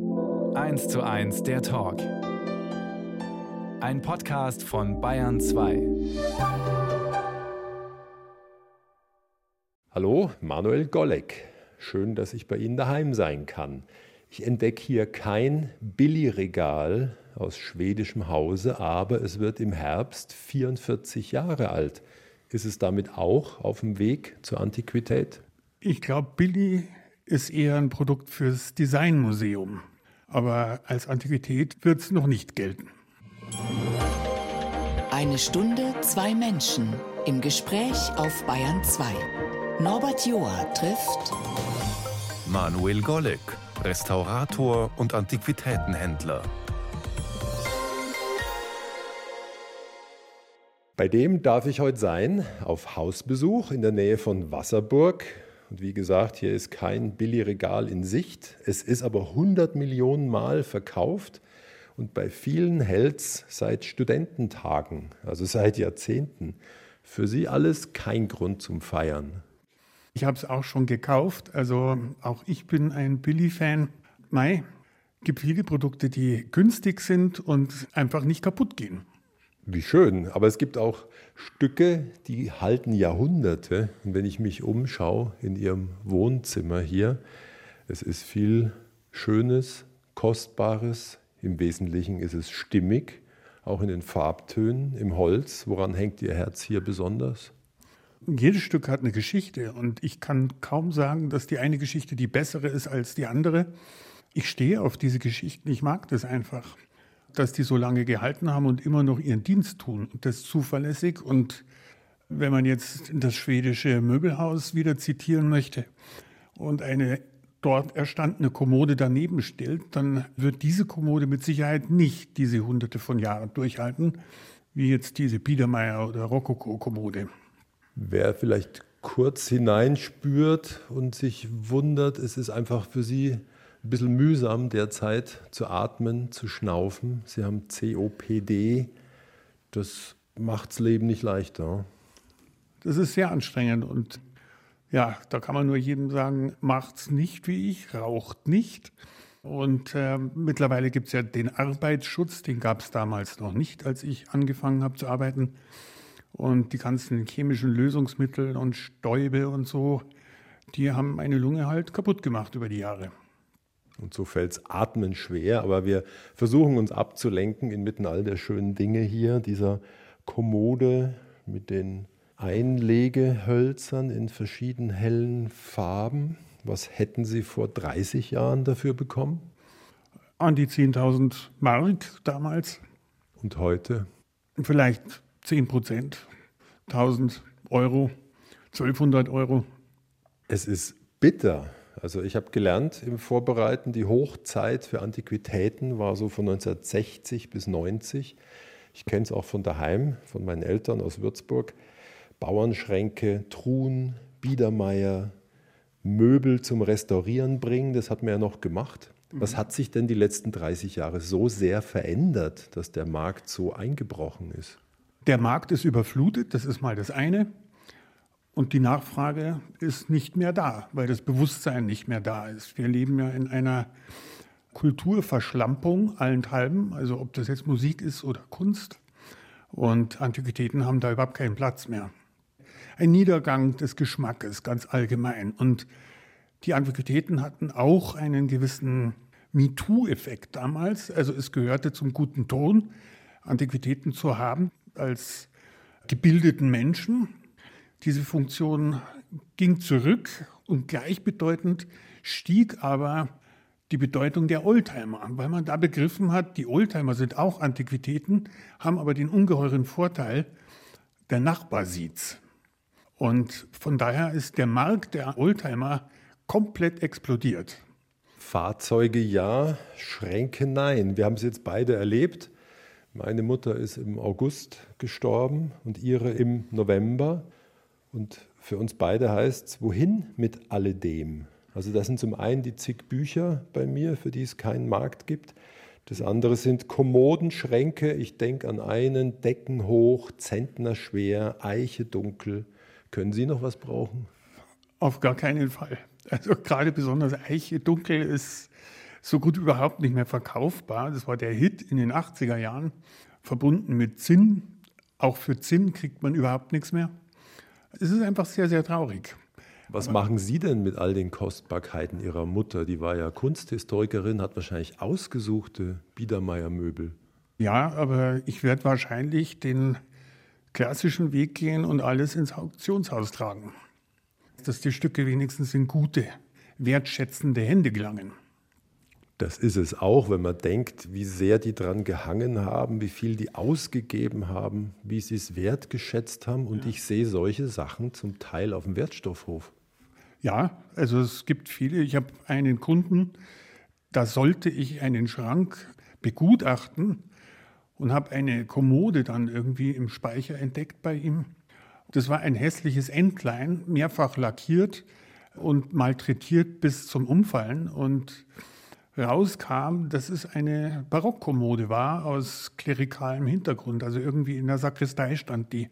1 zu 1 der Talk. Ein Podcast von Bayern 2. Hallo, Manuel Golleck. Schön, dass ich bei Ihnen daheim sein kann. Ich entdecke hier kein Billigregal aus schwedischem Hause, aber es wird im Herbst 44 Jahre alt. Ist es damit auch auf dem Weg zur Antiquität? Ich glaube, Billy ist eher ein Produkt fürs Designmuseum. Aber als Antiquität wird es noch nicht gelten. Eine Stunde, zwei Menschen im Gespräch auf Bayern 2. Norbert Joa trifft Manuel Golleck, Restaurator und Antiquitätenhändler. Bei dem darf ich heute sein, auf Hausbesuch in der Nähe von Wasserburg. Und wie gesagt, hier ist kein Billigregal in Sicht. Es ist aber 100 Millionen Mal verkauft und bei vielen hält es seit Studententagen, also seit Jahrzehnten. Für Sie alles kein Grund zum Feiern. Ich habe es auch schon gekauft. Also auch ich bin ein Billy-Fan. Mai, gibt viele Produkte, die günstig sind und einfach nicht kaputt gehen. Wie schön. Aber es gibt auch Stücke, die halten Jahrhunderte. Und wenn ich mich umschaue in Ihrem Wohnzimmer hier, es ist viel Schönes, Kostbares. Im Wesentlichen ist es stimmig, auch in den Farbtönen, im Holz. Woran hängt Ihr Herz hier besonders? Jedes Stück hat eine Geschichte und ich kann kaum sagen, dass die eine Geschichte die bessere ist als die andere. Ich stehe auf diese Geschichten, ich mag das einfach, dass die so lange gehalten haben und immer noch ihren Dienst tun und das zuverlässig. Und wenn man jetzt das schwedische Möbelhaus wieder zitieren möchte und eine dort erstandene Kommode daneben stellt, dann wird diese Kommode mit Sicherheit nicht diese hunderte von Jahren durchhalten, wie jetzt diese Biedermeier oder Rokoko-Kommode. Wer vielleicht kurz hineinspürt und sich wundert, es ist einfach für Sie ein bisschen mühsam derzeit zu atmen, zu schnaufen. Sie haben COPD. Das macht das Leben nicht leichter. Das ist sehr anstrengend und ja, da kann man nur jedem sagen, macht's nicht wie ich, raucht nicht. Und äh, mittlerweile gibt es ja den Arbeitsschutz, den gab es damals noch nicht, als ich angefangen habe zu arbeiten. Und die ganzen chemischen Lösungsmittel und Stäube und so, die haben meine Lunge halt kaputt gemacht über die Jahre. Und so fällt es atmen schwer, aber wir versuchen uns abzulenken inmitten all der schönen Dinge hier, dieser Kommode mit den Einlegehölzern in verschiedenen hellen Farben. Was hätten Sie vor 30 Jahren dafür bekommen? An die 10.000 Mark damals. Und heute? Vielleicht 10 Prozent, 1000 Euro, 1200 Euro. Es ist bitter. Also ich habe gelernt im Vorbereiten, die Hochzeit für Antiquitäten war so von 1960 bis 90. Ich kenne es auch von daheim, von meinen Eltern aus Würzburg. Bauernschränke, Truhen, Biedermeier, Möbel zum Restaurieren bringen, das hat man ja noch gemacht. Was hat sich denn die letzten 30 Jahre so sehr verändert, dass der Markt so eingebrochen ist? Der Markt ist überflutet, das ist mal das eine. Und die Nachfrage ist nicht mehr da, weil das Bewusstsein nicht mehr da ist. Wir leben ja in einer Kulturverschlampung allenthalben, also ob das jetzt Musik ist oder Kunst. Und Antiquitäten haben da überhaupt keinen Platz mehr. Ein Niedergang des Geschmackes ganz allgemein. Und die Antiquitäten hatten auch einen gewissen MeToo-Effekt damals. Also es gehörte zum guten Ton, Antiquitäten zu haben als gebildeten Menschen. Diese Funktion ging zurück und gleichbedeutend stieg aber die Bedeutung der Oldtimer, weil man da begriffen hat, die Oldtimer sind auch Antiquitäten, haben aber den ungeheuren Vorteil, der Nachbar sieht's. Und von daher ist der Markt der Oldtimer komplett explodiert. Fahrzeuge ja, Schränke nein. Wir haben es jetzt beide erlebt. Meine Mutter ist im August gestorben und ihre im November. Und für uns beide heißt es, wohin mit alledem? Also das sind zum einen die zig Bücher bei mir, für die es keinen Markt gibt. Das andere sind Kommodenschränke. Ich denke an einen, Decken hoch, Zentner schwer, Eiche dunkel. Können Sie noch was brauchen? Auf gar keinen Fall. Also gerade besonders Eiche dunkel ist so gut überhaupt nicht mehr verkaufbar. Das war der Hit in den 80er Jahren, verbunden mit Zinn. Auch für Zinn kriegt man überhaupt nichts mehr. Es ist einfach sehr, sehr traurig. Was Aber machen Sie denn mit all den Kostbarkeiten Ihrer Mutter? Die war ja Kunsthistorikerin, hat wahrscheinlich ausgesuchte Biedermeier-Möbel. Ja, aber ich werde wahrscheinlich den klassischen Weg gehen und alles ins Auktionshaus tragen. Dass die Stücke wenigstens in gute, wertschätzende Hände gelangen. Das ist es auch, wenn man denkt, wie sehr die dran gehangen haben, wie viel die ausgegeben haben, wie sie es wertgeschätzt haben. Und ja. ich sehe solche Sachen zum Teil auf dem Wertstoffhof. Ja, also es gibt viele. Ich habe einen Kunden, da sollte ich einen Schrank begutachten und habe eine Kommode dann irgendwie im Speicher entdeckt bei ihm. Das war ein hässliches Entlein, mehrfach lackiert und malträtiert bis zum Umfallen. Und rauskam, dass es eine Barockkommode war aus klerikalem Hintergrund. Also irgendwie in der Sakristei stand die.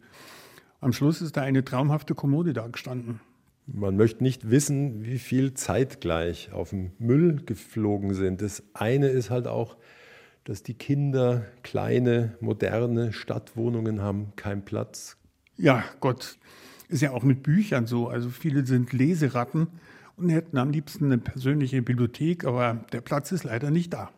Am Schluss ist da eine traumhafte Kommode da gestanden. Man möchte nicht wissen, wie viel zeitgleich auf dem Müll geflogen sind. Das eine ist halt auch, dass die Kinder kleine, moderne Stadtwohnungen haben, keinen Platz. Ja, Gott, ist ja auch mit Büchern so. Also viele sind Leseratten und hätten am liebsten eine persönliche Bibliothek, aber der Platz ist leider nicht da.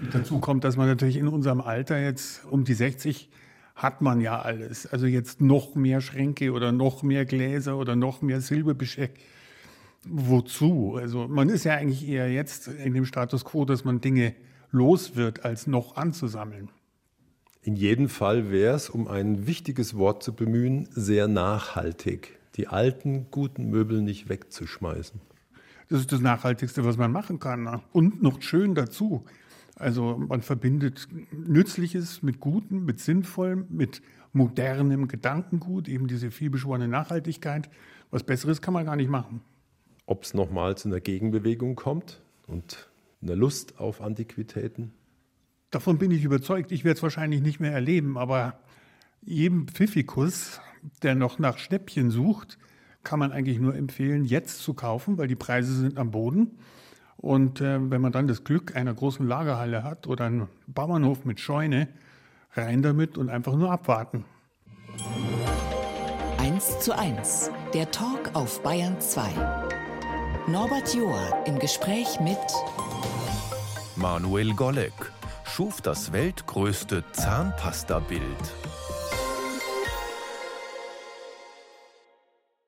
Und dazu kommt, dass man natürlich in unserem Alter jetzt um die 60 hat man ja alles. Also jetzt noch mehr Schränke oder noch mehr Gläser oder noch mehr Silberbesteck. Wozu? Also man ist ja eigentlich eher jetzt in dem Status quo, dass man Dinge los wird, als noch anzusammeln. In jedem Fall wäre es, um ein wichtiges Wort zu bemühen, sehr nachhaltig die alten, guten Möbel nicht wegzuschmeißen. Das ist das Nachhaltigste, was man machen kann. Ne? Und noch schön dazu. Also man verbindet Nützliches mit Gutem, mit Sinnvollem, mit modernem Gedankengut, eben diese vielbeschworene Nachhaltigkeit. Was Besseres kann man gar nicht machen. Ob es nochmal zu einer Gegenbewegung kommt und einer Lust auf Antiquitäten? Davon bin ich überzeugt. Ich werde es wahrscheinlich nicht mehr erleben, aber jedem Pfiffikus der noch nach Schnäppchen sucht, kann man eigentlich nur empfehlen, jetzt zu kaufen, weil die Preise sind am Boden. Und äh, wenn man dann das Glück einer großen Lagerhalle hat oder einen Bauernhof mit Scheune, rein damit und einfach nur abwarten. 1 zu 1, der Talk auf Bayern 2. Norbert Joa im Gespräch mit Manuel Golleck schuf das weltgrößte Zahnpasta-Bild.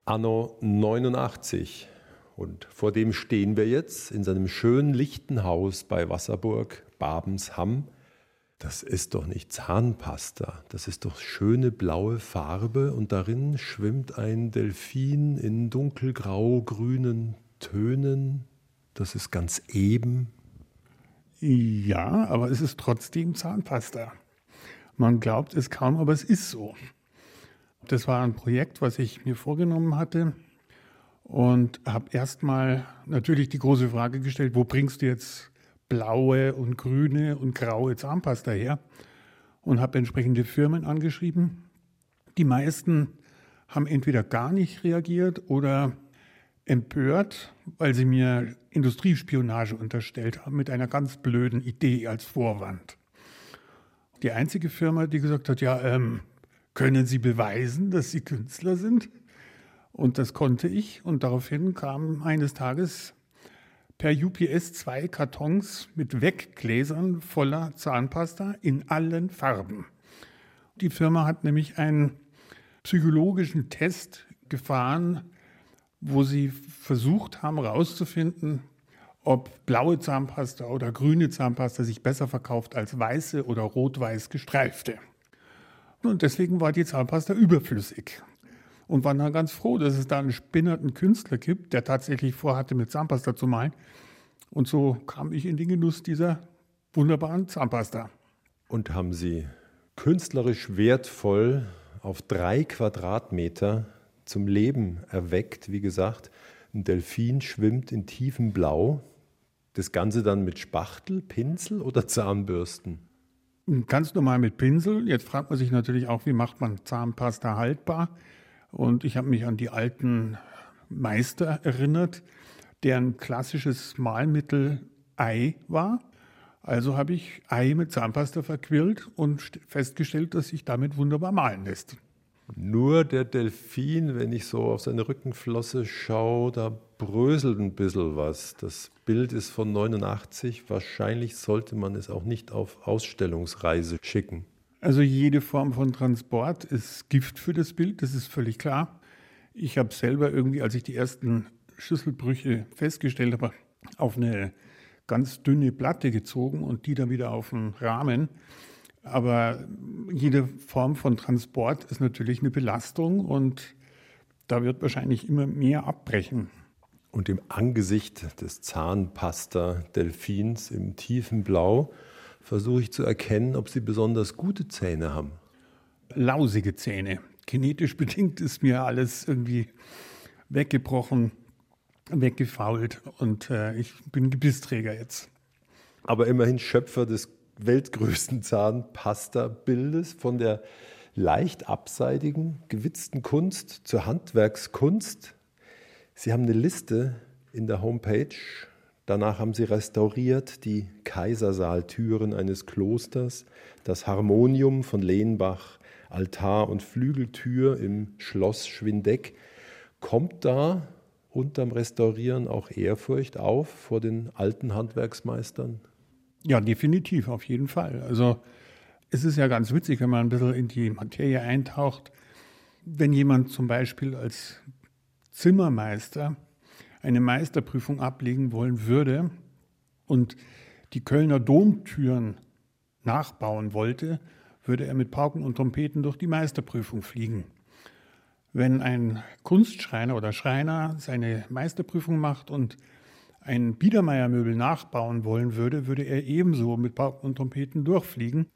Anno 89. Und vor dem stehen wir jetzt in seinem schönen lichten Haus bei Wasserburg, Babensham. Das ist doch nicht Zahnpasta, das ist doch schöne blaue Farbe und darin schwimmt ein Delfin in dunkelgrau-grünen Tönen. Das ist ganz eben. Ja, aber es ist trotzdem Zahnpasta. Man glaubt es kaum, aber es ist so. Das war ein Projekt, was ich mir vorgenommen hatte und habe erstmal natürlich die große Frage gestellt, wo bringst du jetzt blaue und grüne und graue Zahnpasta her? Und habe entsprechende Firmen angeschrieben. Die meisten haben entweder gar nicht reagiert oder empört, weil sie mir Industriespionage unterstellt haben mit einer ganz blöden Idee als Vorwand. Die einzige Firma, die gesagt hat, ja, ähm, können Sie beweisen, dass Sie Künstler sind? Und das konnte ich. Und daraufhin kamen eines Tages per UPS zwei Kartons mit Weggläsern voller Zahnpasta in allen Farben. Die Firma hat nämlich einen psychologischen Test gefahren, wo sie versucht haben herauszufinden, ob blaue Zahnpasta oder grüne Zahnpasta sich besser verkauft als weiße oder rot-weiß gestreifte. Und deswegen war die Zahnpasta überflüssig. Und waren dann ganz froh, dass es da einen spinnerten Künstler gibt, der tatsächlich vorhatte, mit Zahnpasta zu malen. Und so kam ich in den Genuss dieser wunderbaren Zahnpasta. Und haben Sie künstlerisch wertvoll auf drei Quadratmeter zum Leben erweckt. Wie gesagt, ein Delfin schwimmt in tiefem Blau. Das Ganze dann mit Spachtel, Pinsel oder Zahnbürsten? Ganz normal mit Pinsel. Jetzt fragt man sich natürlich auch, wie macht man Zahnpasta haltbar? Und ich habe mich an die alten Meister erinnert, deren klassisches Malmittel Ei war. Also habe ich Ei mit Zahnpasta verquirlt und festgestellt, dass sich damit wunderbar malen lässt. Nur der Delfin, wenn ich so auf seine Rückenflosse schaue, da bröselt ein bisschen was. Das Bild ist von 89. Wahrscheinlich sollte man es auch nicht auf Ausstellungsreise schicken. Also jede Form von Transport ist Gift für das Bild, das ist völlig klar. Ich habe selber irgendwie, als ich die ersten Schüsselbrüche festgestellt habe, auf eine ganz dünne Platte gezogen und die dann wieder auf den Rahmen. Aber jede Form von Transport ist natürlich eine Belastung und da wird wahrscheinlich immer mehr abbrechen. Und im Angesicht des Zahnpasta-Delfins im tiefen Blau versuche ich zu erkennen, ob sie besonders gute Zähne haben. Lausige Zähne. Genetisch bedingt ist mir alles irgendwie weggebrochen, weggefault und äh, ich bin Gebissträger jetzt. Aber immerhin Schöpfer des weltgrößten Zahnpasta-Bildes von der leicht abseitigen, gewitzten Kunst zur Handwerkskunst. Sie haben eine Liste in der Homepage. Danach haben Sie restauriert die Kaisersaaltüren eines Klosters, das Harmonium von Lehnbach, Altar und Flügeltür im Schloss Schwindeck. Kommt da unterm Restaurieren auch Ehrfurcht auf vor den alten Handwerksmeistern? Ja, definitiv, auf jeden Fall. Also es ist ja ganz witzig, wenn man ein bisschen in die Materie eintaucht. Wenn jemand zum Beispiel als Zimmermeister eine Meisterprüfung ablegen wollen würde und die Kölner Domtüren nachbauen wollte, würde er mit Pauken und Trompeten durch die Meisterprüfung fliegen. Wenn ein Kunstschreiner oder Schreiner seine Meisterprüfung macht und ein Biedermeiermöbel nachbauen wollen würde, würde er ebenso mit Pauken und Trompeten durchfliegen.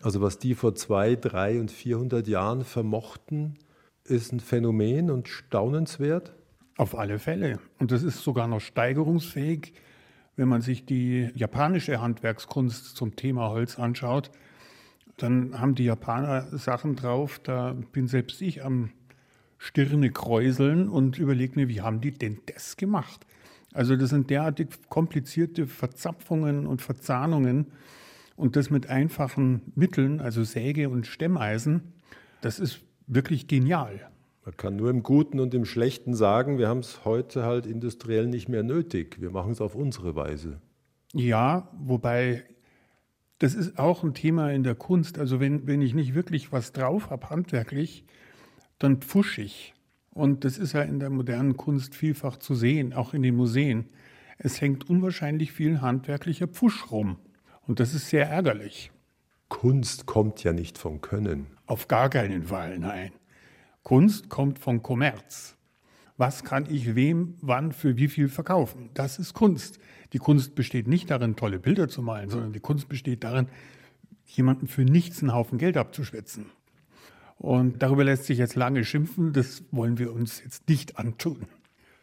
Also was die vor zwei, drei und 400 Jahren vermochten, ist ein Phänomen und staunenswert? Auf alle Fälle. Und das ist sogar noch steigerungsfähig, wenn man sich die japanische Handwerkskunst zum Thema Holz anschaut. Dann haben die Japaner Sachen drauf, da bin selbst ich am Stirne kräuseln und überlege mir, wie haben die denn das gemacht? Also das sind derartig komplizierte Verzapfungen und Verzahnungen und das mit einfachen Mitteln, also Säge und Stemmeisen, das ist wirklich genial. Man kann nur im Guten und im Schlechten sagen, wir haben es heute halt industriell nicht mehr nötig. Wir machen es auf unsere Weise. Ja, wobei das ist auch ein Thema in der Kunst. Also wenn, wenn ich nicht wirklich was drauf habe, handwerklich, dann pfusch ich. Und das ist ja in der modernen Kunst vielfach zu sehen, auch in den Museen. Es hängt unwahrscheinlich viel handwerklicher Pfusch rum. Und das ist sehr ärgerlich. Kunst kommt ja nicht vom Können. Auf gar keinen Fall, nein. Kunst kommt vom Kommerz. Was kann ich wem, wann, für wie viel verkaufen? Das ist Kunst. Die Kunst besteht nicht darin, tolle Bilder zu malen, sondern die Kunst besteht darin, jemanden für nichts einen Haufen Geld abzuschwätzen. Und darüber lässt sich jetzt lange schimpfen. Das wollen wir uns jetzt nicht antun.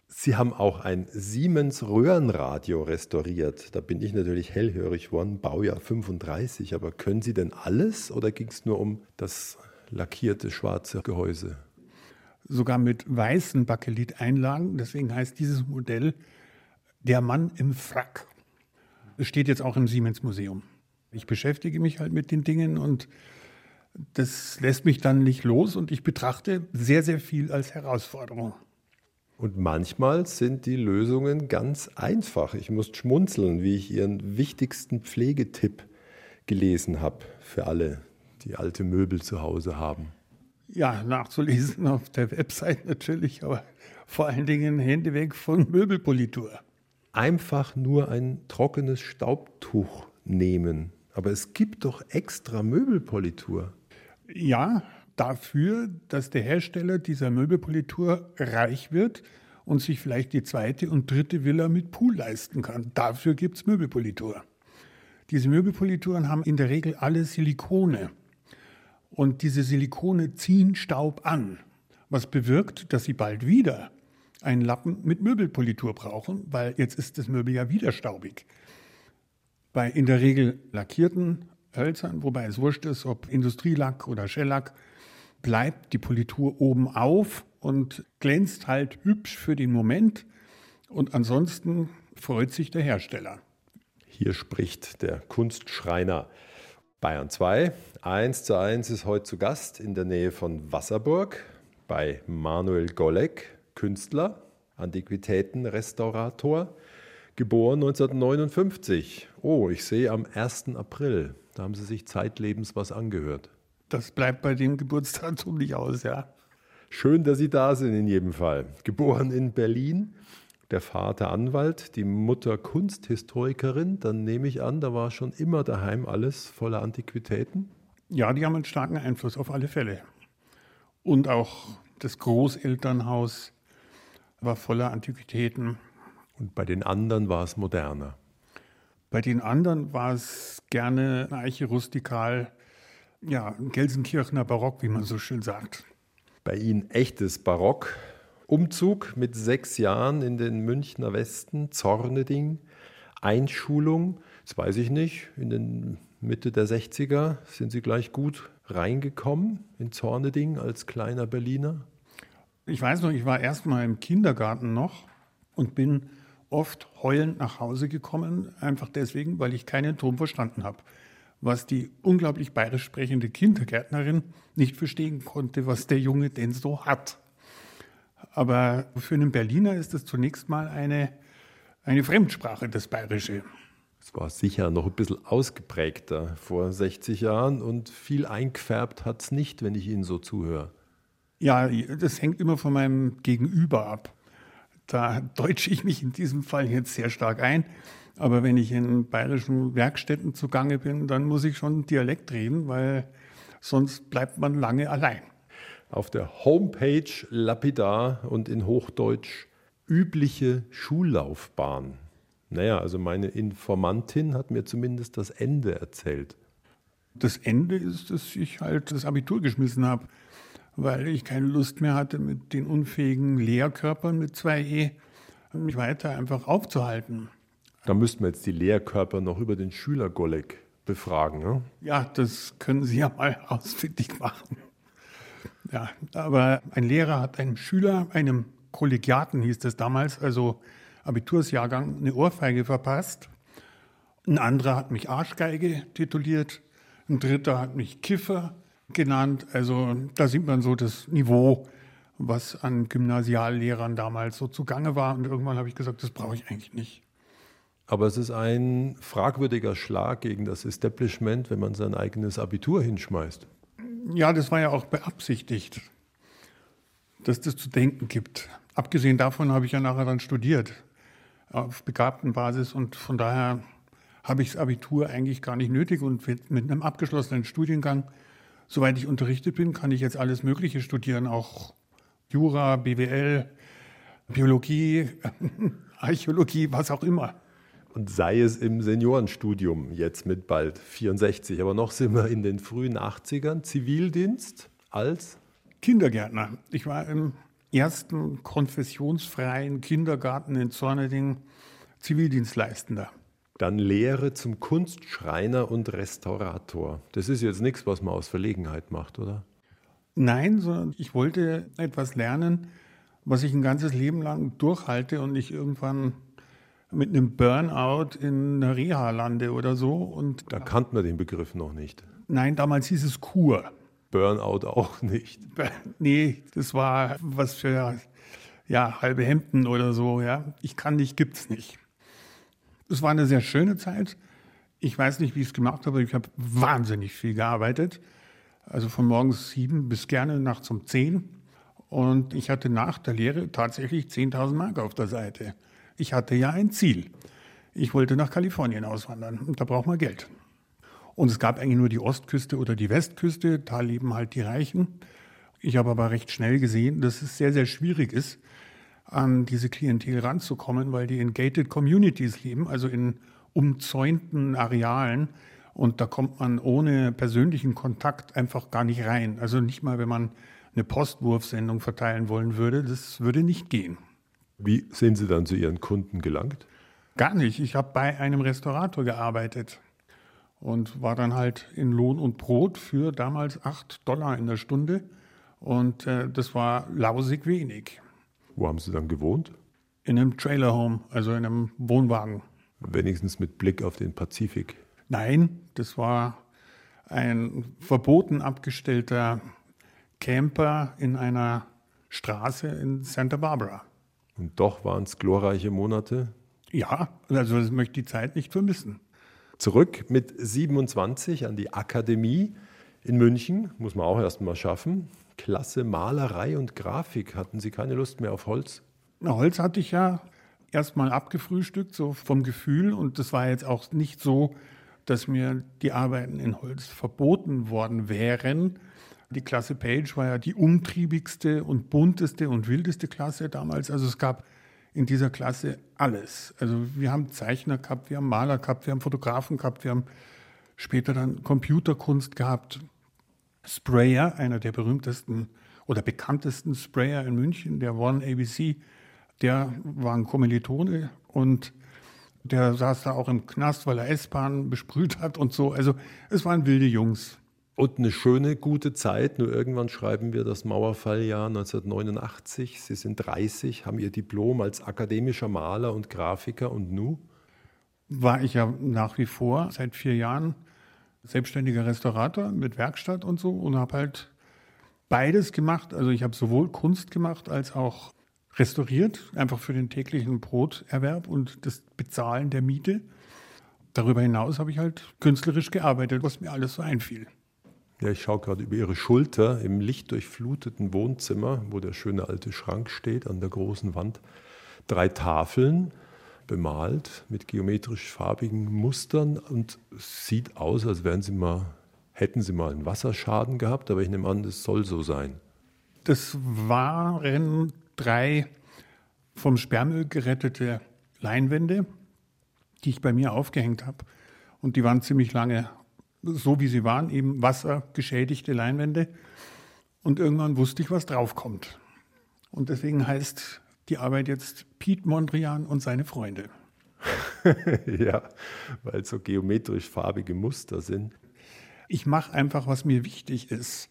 Sie haben auch ein Siemens Röhrenradio restauriert. Da bin ich natürlich hellhörig geworden, Baujahr 35. Aber können Sie denn alles oder ging es nur um das lackierte schwarze Gehäuse? Sogar mit weißen Bakelit-Einlagen. Deswegen heißt dieses Modell Der Mann im Frack. Es steht jetzt auch im Siemens Museum. Ich beschäftige mich halt mit den Dingen und das lässt mich dann nicht los und ich betrachte sehr, sehr viel als Herausforderung. Und manchmal sind die Lösungen ganz einfach. Ich muss schmunzeln, wie ich Ihren wichtigsten Pflegetipp gelesen habe für alle, die alte Möbel zu Hause haben. Ja, nachzulesen auf der Website natürlich, aber vor allen Dingen Hände weg von Möbelpolitur. Einfach nur ein trockenes Staubtuch nehmen. Aber es gibt doch extra Möbelpolitur. Ja, dafür, dass der Hersteller dieser Möbelpolitur reich wird und sich vielleicht die zweite und dritte Villa mit Pool leisten kann. Dafür gibt es Möbelpolitur. Diese Möbelpolituren haben in der Regel alle Silikone. Und diese Silikone ziehen Staub an, was bewirkt, dass sie bald wieder einen Lappen mit Möbelpolitur brauchen, weil jetzt ist das Möbel ja wieder staubig. Bei in der Regel lackierten hölzern, wobei es wurscht ist, ob Industrielack oder Schellack, bleibt die Politur oben auf und glänzt halt hübsch für den Moment. Und ansonsten freut sich der Hersteller. Hier spricht der Kunstschreiner. Bayern 2, 1 zu 1 ist heute zu Gast in der Nähe von Wasserburg bei Manuel Golek, Künstler, Antiquitätenrestaurator, geboren 1959. Oh, ich sehe am 1. April. Da haben Sie sich zeitlebens was angehört. Das bleibt bei dem Geburtsdatum nicht aus, ja. Schön, dass Sie da sind in jedem Fall. Geboren in Berlin, der Vater Anwalt, die Mutter Kunsthistorikerin, dann nehme ich an, da war schon immer daheim alles voller Antiquitäten. Ja, die haben einen starken Einfluss auf alle Fälle. Und auch das Großelternhaus war voller Antiquitäten. Und bei den anderen war es moderner. Bei den anderen war es gerne Eiche rustikal, ja, Gelsenkirchener Barock, wie man so schön sagt. Bei Ihnen echtes Barock, Umzug mit sechs Jahren in den Münchner Westen, Zorneding, Einschulung, das weiß ich nicht, in den Mitte der 60er sind Sie gleich gut reingekommen in Zorneding als kleiner Berliner? Ich weiß noch, ich war erst mal im Kindergarten noch und bin oft heulend nach Hause gekommen, einfach deswegen, weil ich keinen Ton verstanden habe. Was die unglaublich bayerisch sprechende Kindergärtnerin nicht verstehen konnte, was der Junge denn so hat. Aber für einen Berliner ist das zunächst mal eine, eine Fremdsprache, das Bayerische. Es war sicher noch ein bisschen ausgeprägter vor 60 Jahren und viel eingefärbt hat es nicht, wenn ich Ihnen so zuhöre. Ja, das hängt immer von meinem Gegenüber ab. Da deutsche ich mich in diesem Fall jetzt sehr stark ein. Aber wenn ich in bayerischen Werkstätten zugange bin, dann muss ich schon Dialekt reden, weil sonst bleibt man lange allein auf der Homepage lapidar und in Hochdeutsch übliche Schullaufbahn. Naja, also meine Informantin hat mir zumindest das Ende erzählt. Das Ende ist, dass ich halt das Abitur geschmissen habe, weil ich keine Lust mehr hatte, mit den unfähigen Lehrkörpern mit 2e mich weiter einfach aufzuhalten. Da müssten wir jetzt die Lehrkörper noch über den Schülergolek befragen. Ne? Ja, das können Sie ja mal ausfindig machen. Ja, aber ein Lehrer hat einem Schüler, einem Kollegiaten hieß das damals, also Abitursjahrgang, eine Ohrfeige verpasst. Ein anderer hat mich Arschgeige tituliert. Ein dritter hat mich Kiffer genannt. Also da sieht man so das Niveau, was an Gymnasiallehrern damals so zugange war. Und irgendwann habe ich gesagt, das brauche ich eigentlich nicht. Aber es ist ein fragwürdiger Schlag gegen das Establishment, wenn man sein eigenes Abitur hinschmeißt. Ja, das war ja auch beabsichtigt, dass das zu denken gibt. Abgesehen davon habe ich ja nachher dann studiert auf begabten Basis und von daher habe ich das Abitur eigentlich gar nicht nötig und mit einem abgeschlossenen Studiengang, soweit ich unterrichtet bin, kann ich jetzt alles Mögliche studieren, auch Jura, BWL, Biologie, Archäologie, was auch immer. Und sei es im Seniorenstudium, jetzt mit bald 64, aber noch sind wir in den frühen 80ern, Zivildienst als Kindergärtner. Ich war im ersten konfessionsfreien Kindergarten in Zorneding Zivildienstleistender. Dann Lehre zum Kunstschreiner und Restaurator. Das ist jetzt nichts, was man aus Verlegenheit macht, oder? Nein, sondern ich wollte etwas lernen, was ich ein ganzes Leben lang durchhalte und nicht irgendwann mit einem Burnout in einer Reha lande oder so. Und da kannten wir den Begriff noch nicht. Nein, damals hieß es Kur. Burnout auch nicht. Nee, das war was für ja, halbe Hemden oder so. Ja. Ich kann nicht, gibt's nicht. Es war eine sehr schöne Zeit. Ich weiß nicht, wie ich es gemacht habe, ich habe wahnsinnig viel gearbeitet. Also von morgens sieben bis gerne nachts um zehn. Und ich hatte nach der Lehre tatsächlich 10.000 Mark auf der Seite. Ich hatte ja ein Ziel. Ich wollte nach Kalifornien auswandern und da braucht man Geld. Und es gab eigentlich nur die Ostküste oder die Westküste, da leben halt die Reichen. Ich habe aber recht schnell gesehen, dass es sehr, sehr schwierig ist, an diese Klientel ranzukommen, weil die in gated Communities leben, also in umzäunten Arealen. Und da kommt man ohne persönlichen Kontakt einfach gar nicht rein. Also nicht mal, wenn man eine Postwurfsendung verteilen wollen würde, das würde nicht gehen. Wie sind Sie dann zu Ihren Kunden gelangt? Gar nicht. Ich habe bei einem Restaurator gearbeitet und war dann halt in Lohn und Brot für damals 8 Dollar in der Stunde. Und äh, das war lausig wenig. Wo haben Sie dann gewohnt? In einem Trailerhome, also in einem Wohnwagen. Wenigstens mit Blick auf den Pazifik. Nein, das war ein verboten abgestellter Camper in einer Straße in Santa Barbara. Und doch waren es glorreiche Monate. Ja, also ich möchte die Zeit nicht vermissen. Zurück mit 27 an die Akademie in München, muss man auch erst mal schaffen. Klasse Malerei und Grafik. Hatten Sie keine Lust mehr auf Holz? Na, Holz hatte ich ja erst mal abgefrühstückt, so vom Gefühl. Und das war jetzt auch nicht so, dass mir die Arbeiten in Holz verboten worden wären. Die Klasse Page war ja die umtriebigste und bunteste und wildeste Klasse damals. Also es gab in dieser Klasse alles. Also wir haben Zeichner gehabt, wir haben Maler gehabt, wir haben Fotografen gehabt, wir haben später dann Computerkunst gehabt. Sprayer, einer der berühmtesten oder bekanntesten Sprayer in München, der One ABC, der war ein Kommilitone und der saß da auch im Knast, weil er S-Bahn besprüht hat und so. Also es waren wilde Jungs. Und eine schöne, gute Zeit. Nur irgendwann schreiben wir das Mauerfalljahr 1989. Sie sind 30, haben Ihr Diplom als akademischer Maler und Grafiker und nu? War ich ja nach wie vor seit vier Jahren selbstständiger Restaurator mit Werkstatt und so und habe halt beides gemacht. Also ich habe sowohl Kunst gemacht als auch restauriert, einfach für den täglichen Broterwerb und das Bezahlen der Miete. Darüber hinaus habe ich halt künstlerisch gearbeitet, was mir alles so einfiel. Ja, ich schaue gerade über Ihre Schulter im lichtdurchfluteten Wohnzimmer, wo der schöne alte Schrank steht, an der großen Wand. Drei Tafeln, bemalt mit geometrisch farbigen Mustern und sieht aus, als wären sie mal, hätten sie mal einen Wasserschaden gehabt, aber ich nehme an, das soll so sein. Das waren drei vom Sperrmüll gerettete Leinwände, die ich bei mir aufgehängt habe. Und die waren ziemlich lange so, wie sie waren, eben wassergeschädigte Leinwände. Und irgendwann wusste ich, was draufkommt. Und deswegen heißt die Arbeit jetzt Piet Mondrian und seine Freunde. ja, weil so geometrisch farbige Muster sind. Ich mache einfach, was mir wichtig ist.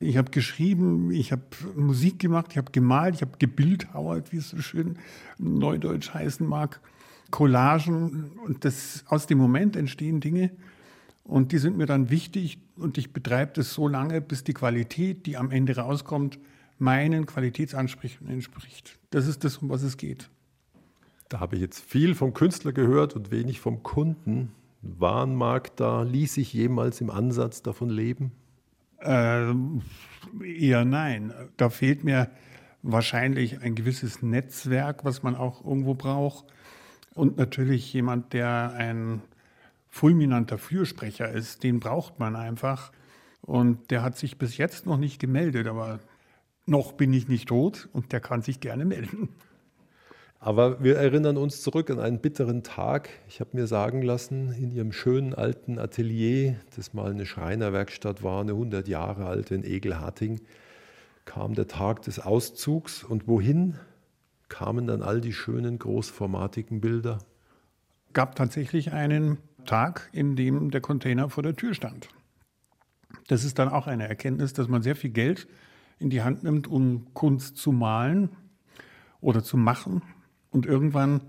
Ich habe geschrieben, ich habe Musik gemacht, ich habe gemalt, ich habe gebildhauert, wie es so schön neudeutsch heißen mag, Collagen. Und das, aus dem Moment entstehen Dinge und die sind mir dann wichtig und ich betreibe das so lange, bis die Qualität, die am Ende rauskommt, meinen Qualitätsansprüchen entspricht. Das ist das, um was es geht. Da habe ich jetzt viel vom Künstler gehört und wenig vom Kunden. Warenmarkt da, ließ sich jemals im Ansatz davon leben? Ähm, eher nein. Da fehlt mir wahrscheinlich ein gewisses Netzwerk, was man auch irgendwo braucht. Und natürlich jemand, der ein fulminanter Fürsprecher ist, den braucht man einfach. Und der hat sich bis jetzt noch nicht gemeldet, aber noch bin ich nicht tot und der kann sich gerne melden. Aber wir erinnern uns zurück an einen bitteren Tag. Ich habe mir sagen lassen, in Ihrem schönen alten Atelier, das mal eine Schreinerwerkstatt war, eine 100 Jahre alte in Egelharting, kam der Tag des Auszugs. Und wohin kamen dann all die schönen großformatigen Bilder? Gab tatsächlich einen Tag, in dem der Container vor der Tür stand. Das ist dann auch eine Erkenntnis, dass man sehr viel Geld in die Hand nimmt, um Kunst zu malen oder zu machen. Und irgendwann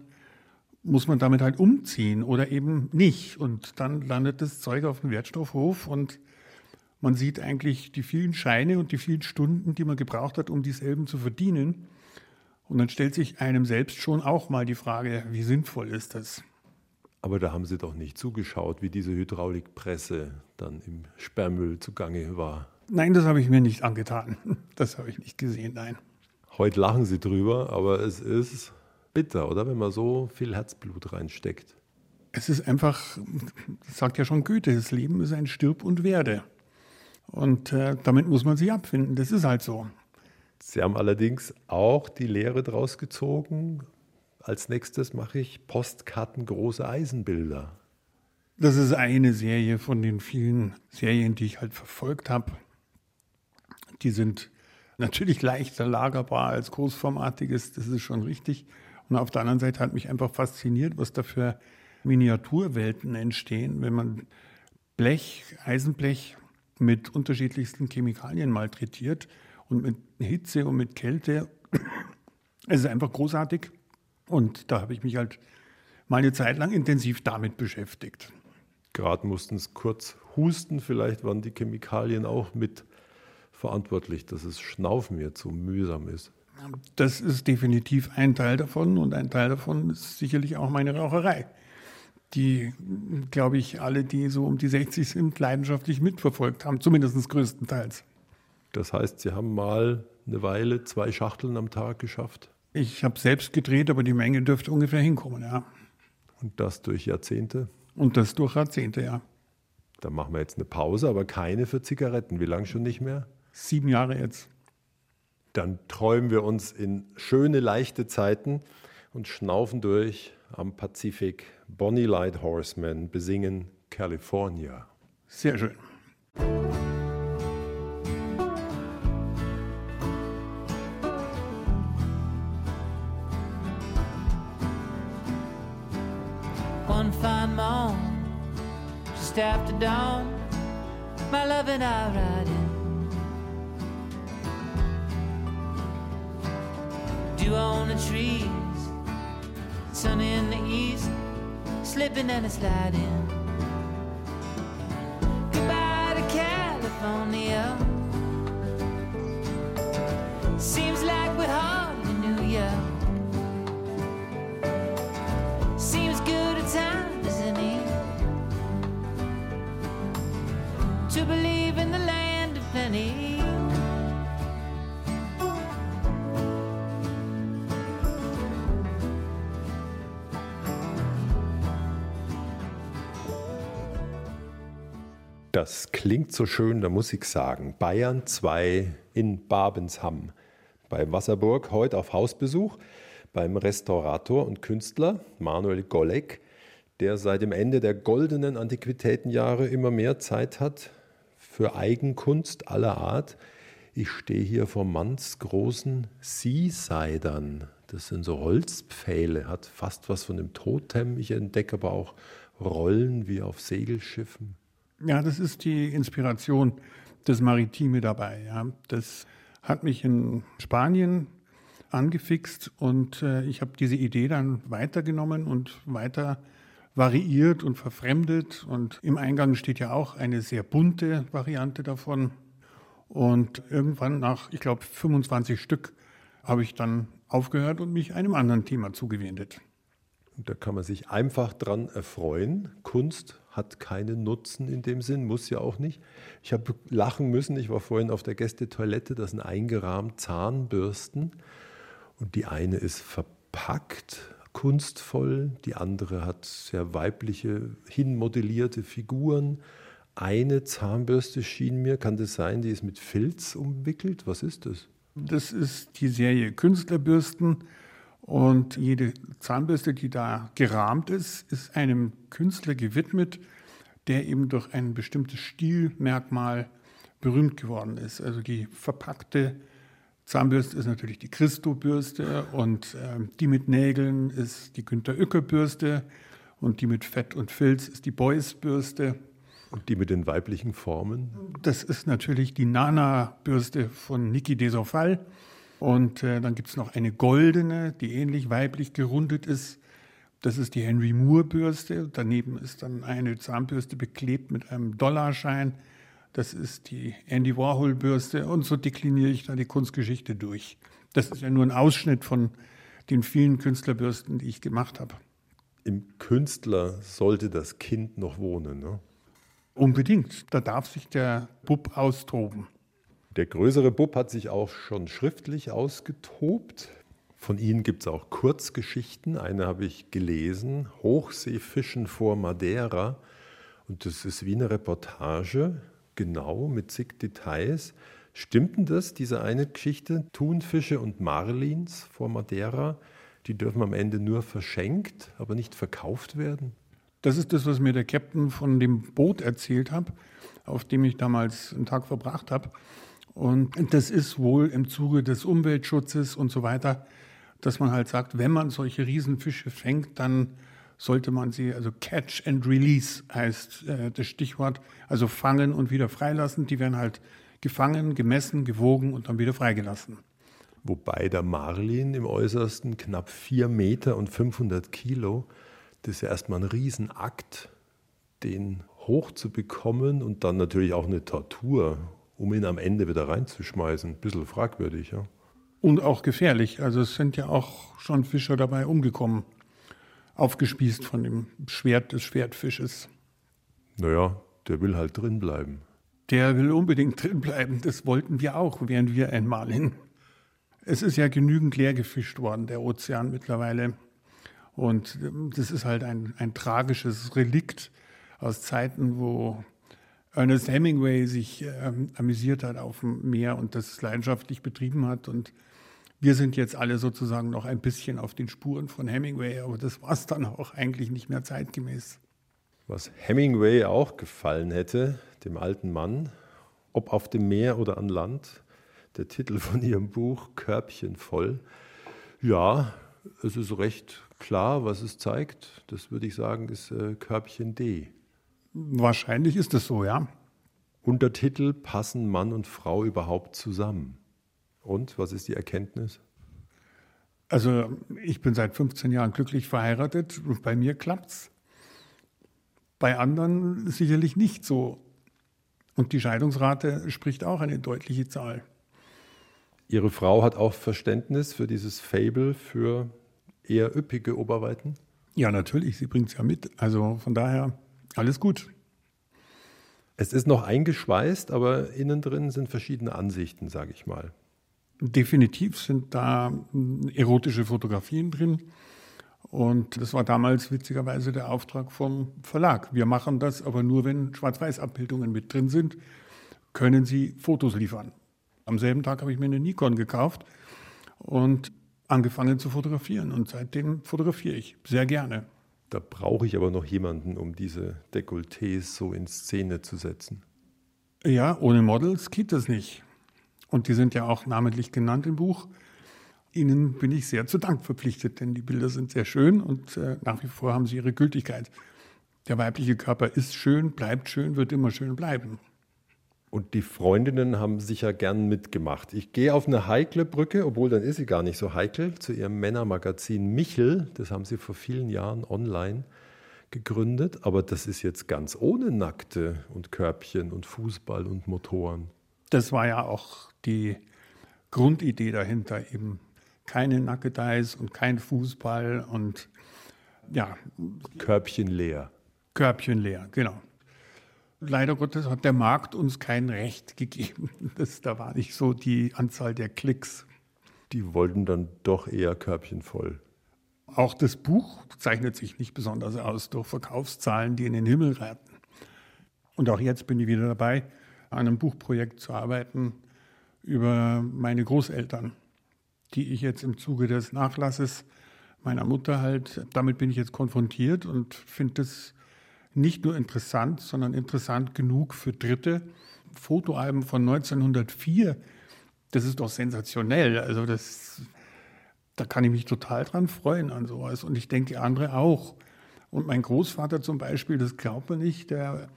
muss man damit halt umziehen oder eben nicht. Und dann landet das Zeug auf dem Wertstoffhof und man sieht eigentlich die vielen Scheine und die vielen Stunden, die man gebraucht hat, um dieselben zu verdienen. Und dann stellt sich einem selbst schon auch mal die Frage, wie sinnvoll ist das? Aber da haben Sie doch nicht zugeschaut, wie diese Hydraulikpresse dann im Sperrmüll zugange war. Nein, das habe ich mir nicht angetan. Das habe ich nicht gesehen, nein. Heute lachen Sie drüber, aber es ist bitter, oder? Wenn man so viel Herzblut reinsteckt. Es ist einfach, das sagt ja schon Goethe, das Leben ist ein Stirb und Werde. Und äh, damit muss man sich abfinden. Das ist halt so. Sie haben allerdings auch die Lehre daraus gezogen, als nächstes mache ich Postkarten große Eisenbilder. Das ist eine Serie von den vielen Serien, die ich halt verfolgt habe. Die sind natürlich leichter lagerbar als großformatiges, das ist schon richtig. Und auf der anderen Seite hat mich einfach fasziniert, was da für Miniaturwelten entstehen, wenn man Blech, Eisenblech mit unterschiedlichsten Chemikalien malträtiert und mit Hitze und mit Kälte. Es ist einfach großartig. Und da habe ich mich halt mal eine Zeit lang intensiv damit beschäftigt. Gerade mussten es kurz husten, vielleicht waren die Chemikalien auch mit verantwortlich, dass das Schnaufen jetzt so mühsam ist. Das ist definitiv ein Teil davon und ein Teil davon ist sicherlich auch meine Raucherei, die, glaube ich, alle, die so um die 60 sind, leidenschaftlich mitverfolgt haben, zumindest größtenteils. Das heißt, Sie haben mal eine Weile zwei Schachteln am Tag geschafft? Ich habe selbst gedreht, aber die Menge dürfte ungefähr hinkommen, ja. Und das durch Jahrzehnte? Und das durch Jahrzehnte, ja. Dann machen wir jetzt eine Pause, aber keine für Zigaretten. Wie lange schon nicht mehr? Sieben Jahre jetzt. Dann träumen wir uns in schöne, leichte Zeiten und schnaufen durch am Pazifik. Bonnie Light Horseman besingen California. Sehr schön. One fine morning, just after dawn, my love and I ride Dew on the trees, sun in the east, slipping and sliding. Goodbye to California. Seems like we hardly knew ya. Klingt so schön, da muss ich sagen. Bayern 2 in Babensham bei Wasserburg, heute auf Hausbesuch beim Restaurator und Künstler Manuel Golleck, der seit dem Ende der goldenen Antiquitätenjahre immer mehr Zeit hat für Eigenkunst aller Art. Ich stehe hier vor mannsgroßen Seasidern. Das sind so Holzpfähle, hat fast was von dem Totem. Ich entdecke aber auch Rollen wie auf Segelschiffen. Ja, das ist die Inspiration des Maritime dabei. Ja. Das hat mich in Spanien angefixt und äh, ich habe diese Idee dann weitergenommen und weiter variiert und verfremdet. Und im Eingang steht ja auch eine sehr bunte Variante davon. Und irgendwann nach, ich glaube, 25 Stück habe ich dann aufgehört und mich einem anderen Thema zugewendet. Da kann man sich einfach dran erfreuen. Kunst hat keinen Nutzen in dem Sinn, muss ja auch nicht. Ich habe lachen müssen, ich war vorhin auf der Gästetoilette, da sind eingerahmt Zahnbürsten und die eine ist verpackt, kunstvoll, die andere hat sehr weibliche, hinmodellierte Figuren. Eine Zahnbürste schien mir, kann das sein, die ist mit Filz umwickelt? Was ist das? Das ist die Serie Künstlerbürsten und jede Zahnbürste, die da gerahmt ist, ist einem Künstler gewidmet, der eben durch ein bestimmtes Stilmerkmal berühmt geworden ist. Also die verpackte Zahnbürste ist natürlich die Christo-Bürste und äh, die mit Nägeln ist die Günter-Uecker-Bürste und die mit Fett und Filz ist die Beuys-Bürste. Und die mit den weiblichen Formen? Das ist natürlich die Nana-Bürste von Niki Desofal. Und äh, dann gibt es noch eine goldene, die ähnlich weiblich gerundet ist. Das ist die Henry Moore Bürste. Daneben ist dann eine Zahnbürste beklebt mit einem Dollarschein. Das ist die Andy Warhol Bürste. Und so dekliniere ich da die Kunstgeschichte durch. Das ist ja nur ein Ausschnitt von den vielen Künstlerbürsten, die ich gemacht habe. Im Künstler sollte das Kind noch wohnen, ne? Unbedingt. Da darf sich der Bub austoben. Der größere Bub hat sich auch schon schriftlich ausgetobt. Von Ihnen gibt es auch Kurzgeschichten. Eine habe ich gelesen, Hochseefischen vor Madeira. Und das ist wie eine Reportage, genau mit zig Details. Stimmt denn das, diese eine Geschichte? Thunfische und Marlins vor Madeira, die dürfen am Ende nur verschenkt, aber nicht verkauft werden? Das ist das, was mir der Captain von dem Boot erzählt hat, auf dem ich damals einen Tag verbracht habe. Und das ist wohl im Zuge des Umweltschutzes und so weiter, dass man halt sagt, wenn man solche Riesenfische fängt, dann sollte man sie, also Catch and Release heißt äh, das Stichwort, also fangen und wieder freilassen. Die werden halt gefangen, gemessen, gewogen und dann wieder freigelassen. Wobei der Marlin im Äußersten knapp vier Meter und 500 Kilo Das ist ja erstmal ein Riesenakt, den hochzubekommen und dann natürlich auch eine Tortur, um ihn am Ende wieder reinzuschmeißen. Ein bisschen fragwürdig, ja. Und auch gefährlich. Also es sind ja auch schon Fischer dabei umgekommen, aufgespießt von dem Schwert des Schwertfisches. Naja, der will halt drin bleiben. Der will unbedingt drin bleiben. Das wollten wir auch, wären wir einmal hin. Es ist ja genügend leer gefischt worden, der Ozean mittlerweile. Und das ist halt ein, ein tragisches Relikt aus Zeiten, wo Ernest Hemingway sich ähm, amüsiert hat auf dem Meer und das leidenschaftlich betrieben hat. Und wir sind jetzt alle sozusagen noch ein bisschen auf den Spuren von Hemingway, aber das war es dann auch eigentlich nicht mehr zeitgemäß. Was Hemingway auch gefallen hätte, dem alten Mann, ob auf dem Meer oder an Land, der Titel von ihrem Buch Körbchen voll. Ja, es ist recht klar, was es zeigt. Das würde ich sagen, ist äh, Körbchen D. Wahrscheinlich ist es so, ja. Untertitel Passen Mann und Frau überhaupt zusammen? Und was ist die Erkenntnis? Also ich bin seit 15 Jahren glücklich verheiratet und bei mir klappt's. Bei anderen sicherlich nicht so. Und die Scheidungsrate spricht auch eine deutliche Zahl. Ihre Frau hat auch Verständnis für dieses Fable für eher üppige Oberweiten? Ja, natürlich, sie bringt es ja mit. Also von daher alles gut. Es ist noch eingeschweißt, aber innen drin sind verschiedene Ansichten, sage ich mal. Definitiv sind da hm, erotische Fotografien drin. Und das war damals witzigerweise der Auftrag vom Verlag. Wir machen das, aber nur wenn Schwarz-Weiß-Abbildungen mit drin sind, können Sie Fotos liefern. Am selben Tag habe ich mir eine Nikon gekauft und angefangen zu fotografieren. Und seitdem fotografiere ich sehr gerne. Da brauche ich aber noch jemanden, um diese Dekolletés so in Szene zu setzen. Ja, ohne Models geht das nicht. Und die sind ja auch namentlich genannt im Buch. Ihnen bin ich sehr zu Dank verpflichtet, denn die Bilder sind sehr schön und äh, nach wie vor haben sie ihre Gültigkeit. Der weibliche Körper ist schön, bleibt schön, wird immer schön bleiben. Und die Freundinnen haben sicher gern mitgemacht. Ich gehe auf eine heikle Brücke, obwohl dann ist sie gar nicht so heikel, zu ihrem Männermagazin Michel. Das haben sie vor vielen Jahren online gegründet. Aber das ist jetzt ganz ohne Nackte und Körbchen und Fußball und Motoren. Das war ja auch die Grundidee dahinter, eben keine Nackedeis und kein Fußball und ja. Körbchen leer. Körbchen leer, genau. Leider Gottes hat der Markt uns kein Recht gegeben. Das, da war nicht so die Anzahl der Klicks. Die wollten dann doch eher Körbchen voll. Auch das Buch zeichnet sich nicht besonders aus durch Verkaufszahlen, die in den Himmel reiten. Und auch jetzt bin ich wieder dabei, an einem Buchprojekt zu arbeiten über meine Großeltern, die ich jetzt im Zuge des Nachlasses meiner Mutter halt, damit bin ich jetzt konfrontiert und finde das nicht nur interessant, sondern interessant genug für Dritte. Fotoalben von 1904, das ist doch sensationell. Also das, da kann ich mich total dran freuen an sowas. Und ich denke, andere auch. Und mein Großvater zum Beispiel, das glaubt man nicht, der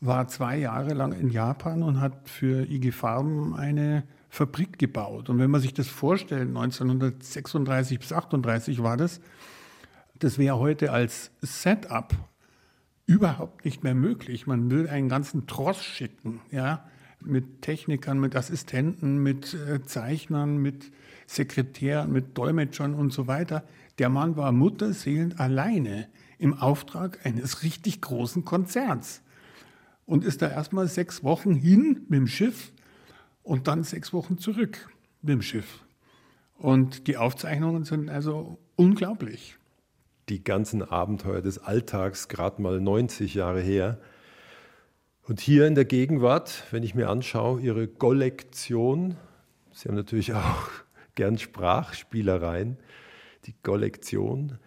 war zwei Jahre lang in Japan und hat für IG Farben eine Fabrik gebaut. Und wenn man sich das vorstellt, 1936 bis 38 war das, das wäre heute als Setup überhaupt nicht mehr möglich. Man will einen ganzen Tross schicken, ja, mit Technikern, mit Assistenten, mit äh, Zeichnern, mit Sekretären, mit Dolmetschern und so weiter. Der Mann war mutterseelend alleine im Auftrag eines richtig großen Konzerns und ist da erstmal sechs Wochen hin mit dem Schiff und dann sechs Wochen zurück mit dem Schiff. Und die Aufzeichnungen sind also unglaublich die ganzen Abenteuer des Alltags gerade mal 90 Jahre her. Und hier in der Gegenwart, wenn ich mir anschaue, Ihre Kollektion, Sie haben natürlich auch gern Sprachspielereien, die Kollektion,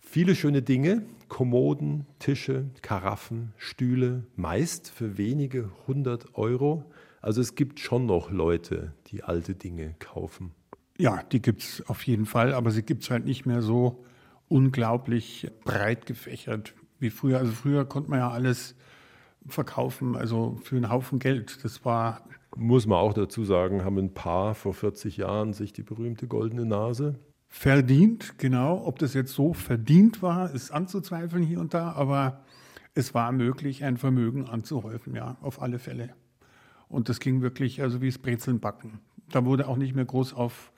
viele schöne Dinge, Kommoden, Tische, Karaffen, Stühle, meist für wenige hundert Euro. Also es gibt schon noch Leute, die alte Dinge kaufen. Ja, die gibt es auf jeden Fall, aber sie gibt es halt nicht mehr so unglaublich breit gefächert wie früher. Also früher konnte man ja alles verkaufen, also für einen Haufen Geld. Das war. Muss man auch dazu sagen, haben ein paar vor 40 Jahren sich die berühmte goldene Nase Verdient, genau. Ob das jetzt so verdient war, ist anzuzweifeln hier und da, aber es war möglich, ein Vermögen anzuhäufen, ja, auf alle Fälle. Und das ging wirklich, also wie es Brezeln backen. Da wurde auch nicht mehr groß auf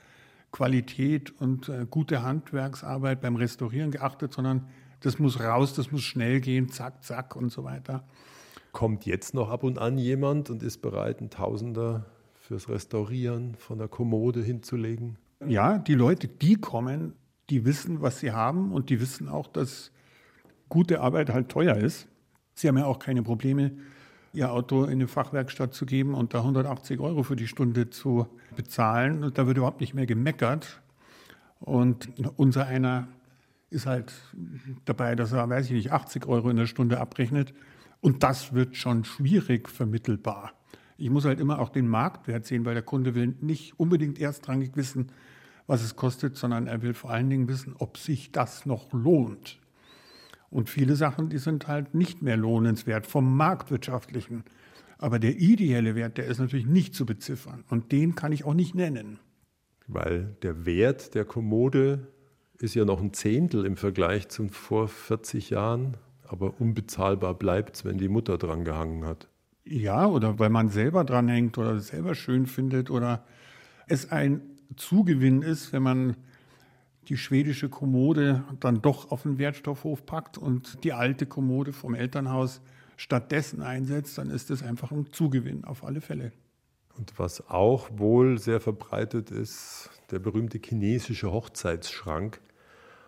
Qualität und äh, gute Handwerksarbeit beim Restaurieren geachtet, sondern das muss raus, das muss schnell gehen, zack, zack und so weiter. Kommt jetzt noch ab und an jemand und ist bereit, einen Tausender fürs Restaurieren von der Kommode hinzulegen? Ja, die Leute, die kommen, die wissen, was sie haben und die wissen auch, dass gute Arbeit halt teuer ist. Sie haben ja auch keine Probleme, ihr Auto in eine Fachwerkstatt zu geben und da 180 Euro für die Stunde zu bezahlen. Und da wird überhaupt nicht mehr gemeckert. Und unser einer ist halt dabei, dass er, weiß ich nicht, 80 Euro in der Stunde abrechnet. Und das wird schon schwierig vermittelbar. Ich muss halt immer auch den Marktwert sehen, weil der Kunde will nicht unbedingt erstrangig wissen, was es kostet, sondern er will vor allen Dingen wissen, ob sich das noch lohnt. Und viele Sachen, die sind halt nicht mehr lohnenswert vom marktwirtschaftlichen. Aber der ideelle Wert, der ist natürlich nicht zu beziffern. Und den kann ich auch nicht nennen. Weil der Wert der Kommode ist ja noch ein Zehntel im Vergleich zu vor 40 Jahren. Aber unbezahlbar bleibt es, wenn die Mutter dran gehangen hat. Ja, oder weil man selber dran hängt oder es selber schön findet oder es ein Zugewinn ist, wenn man die schwedische Kommode dann doch auf den Wertstoffhof packt und die alte Kommode vom Elternhaus stattdessen einsetzt, dann ist das einfach ein Zugewinn auf alle Fälle. Und was auch wohl sehr verbreitet ist, der berühmte chinesische Hochzeitsschrank.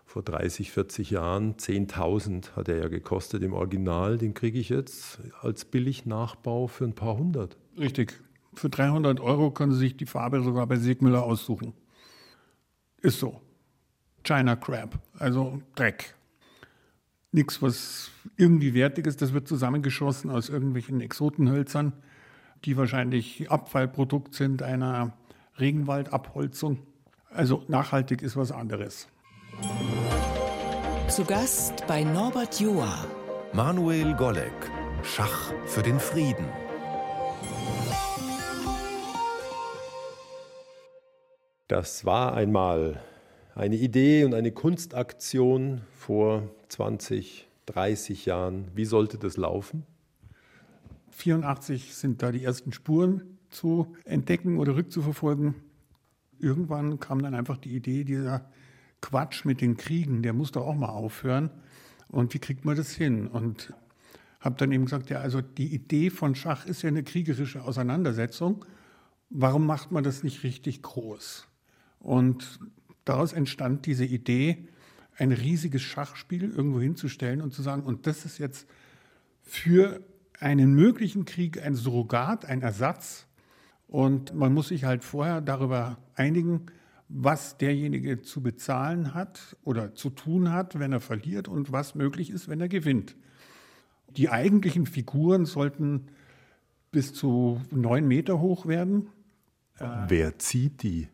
Vor 30, 40 Jahren, 10.000 hat er ja gekostet im Original. Den kriege ich jetzt als Billignachbau für ein paar hundert. Richtig. Für 300 Euro können Sie sich die Farbe sogar bei Sigmüller aussuchen. Ist so. China Crab, also Dreck. Nichts, was irgendwie wertig ist, das wird zusammengeschossen aus irgendwelchen Exotenhölzern, die wahrscheinlich Abfallprodukt sind einer Regenwaldabholzung. Also nachhaltig ist was anderes. Zu Gast bei Norbert Joa. Manuel Golleck, Schach für den Frieden. Das war einmal eine Idee und eine Kunstaktion vor 20, 30 Jahren. Wie sollte das laufen? 84 sind da die ersten Spuren zu entdecken oder rückzuverfolgen. Irgendwann kam dann einfach die Idee, dieser Quatsch mit den Kriegen, der muss doch auch mal aufhören. Und wie kriegt man das hin? Und habe dann eben gesagt, ja, also die Idee von Schach ist ja eine kriegerische Auseinandersetzung. Warum macht man das nicht richtig groß? Und daraus entstand diese Idee, ein riesiges Schachspiel irgendwo hinzustellen und zu sagen, und das ist jetzt für einen möglichen Krieg ein Surrogat, ein Ersatz. Und man muss sich halt vorher darüber einigen, was derjenige zu bezahlen hat oder zu tun hat, wenn er verliert und was möglich ist, wenn er gewinnt. Die eigentlichen Figuren sollten bis zu neun Meter hoch werden. Wer zieht die?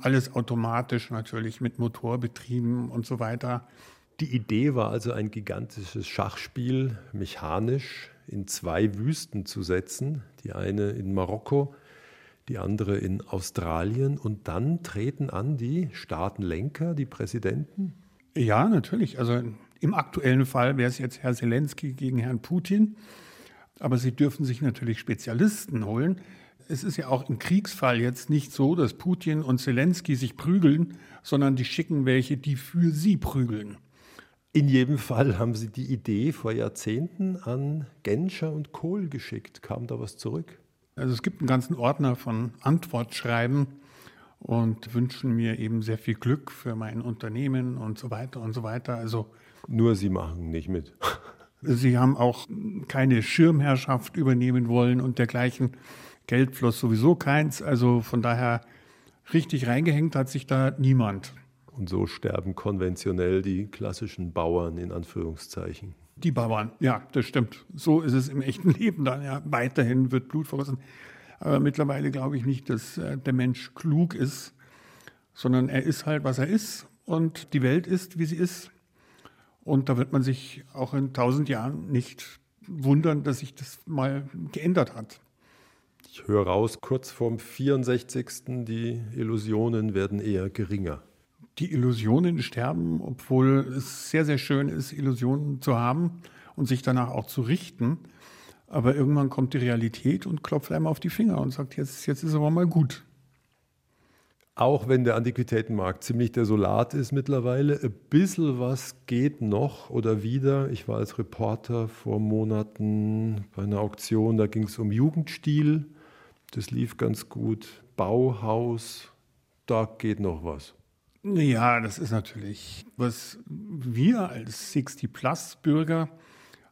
Alles automatisch natürlich mit Motor betrieben und so weiter. Die Idee war also ein gigantisches Schachspiel mechanisch in zwei Wüsten zu setzen. Die eine in Marokko, die andere in Australien. Und dann treten an die Staatenlenker, die Präsidenten. Ja, natürlich. Also im aktuellen Fall wäre es jetzt Herr Zelensky gegen Herrn Putin. Aber Sie dürfen sich natürlich Spezialisten holen, es ist ja auch im Kriegsfall jetzt nicht so, dass Putin und Zelensky sich prügeln, sondern die schicken welche, die für sie prügeln. In jedem Fall haben Sie die Idee vor Jahrzehnten an Genscher und Kohl geschickt. Kam da was zurück? Also es gibt einen ganzen Ordner von Antwortschreiben und wünschen mir eben sehr viel Glück für mein Unternehmen und so weiter und so weiter. Also nur Sie machen nicht mit. Sie haben auch keine Schirmherrschaft übernehmen wollen und dergleichen. Geld floss sowieso keins. Also von daher richtig reingehängt hat sich da niemand. Und so sterben konventionell die klassischen Bauern in Anführungszeichen. Die Bauern, ja, das stimmt. So ist es im echten Leben dann. Ja. Weiterhin wird Blut vergossen. Aber mittlerweile glaube ich nicht, dass äh, der Mensch klug ist, sondern er ist halt, was er ist. Und die Welt ist, wie sie ist. Und da wird man sich auch in tausend Jahren nicht wundern, dass sich das mal geändert hat. Ich höre raus, kurz vorm 64. Die Illusionen werden eher geringer. die Illusionen sterben, obwohl es sehr, sehr schön ist, Illusionen zu haben und sich danach auch zu richten. Aber irgendwann kommt die Realität und klopft einem auf die Finger und sagt, jetzt, jetzt ist aber mal gut. Auch wenn der Antiquitätenmarkt ziemlich desolat ist mittlerweile, ein bisschen was geht noch oder wieder. Ich war als Reporter vor Monaten bei einer Auktion, da ging es um Jugendstil. Das lief ganz gut. Bauhaus, da geht noch was. Ja, das ist natürlich, was wir als 60-Plus-Bürger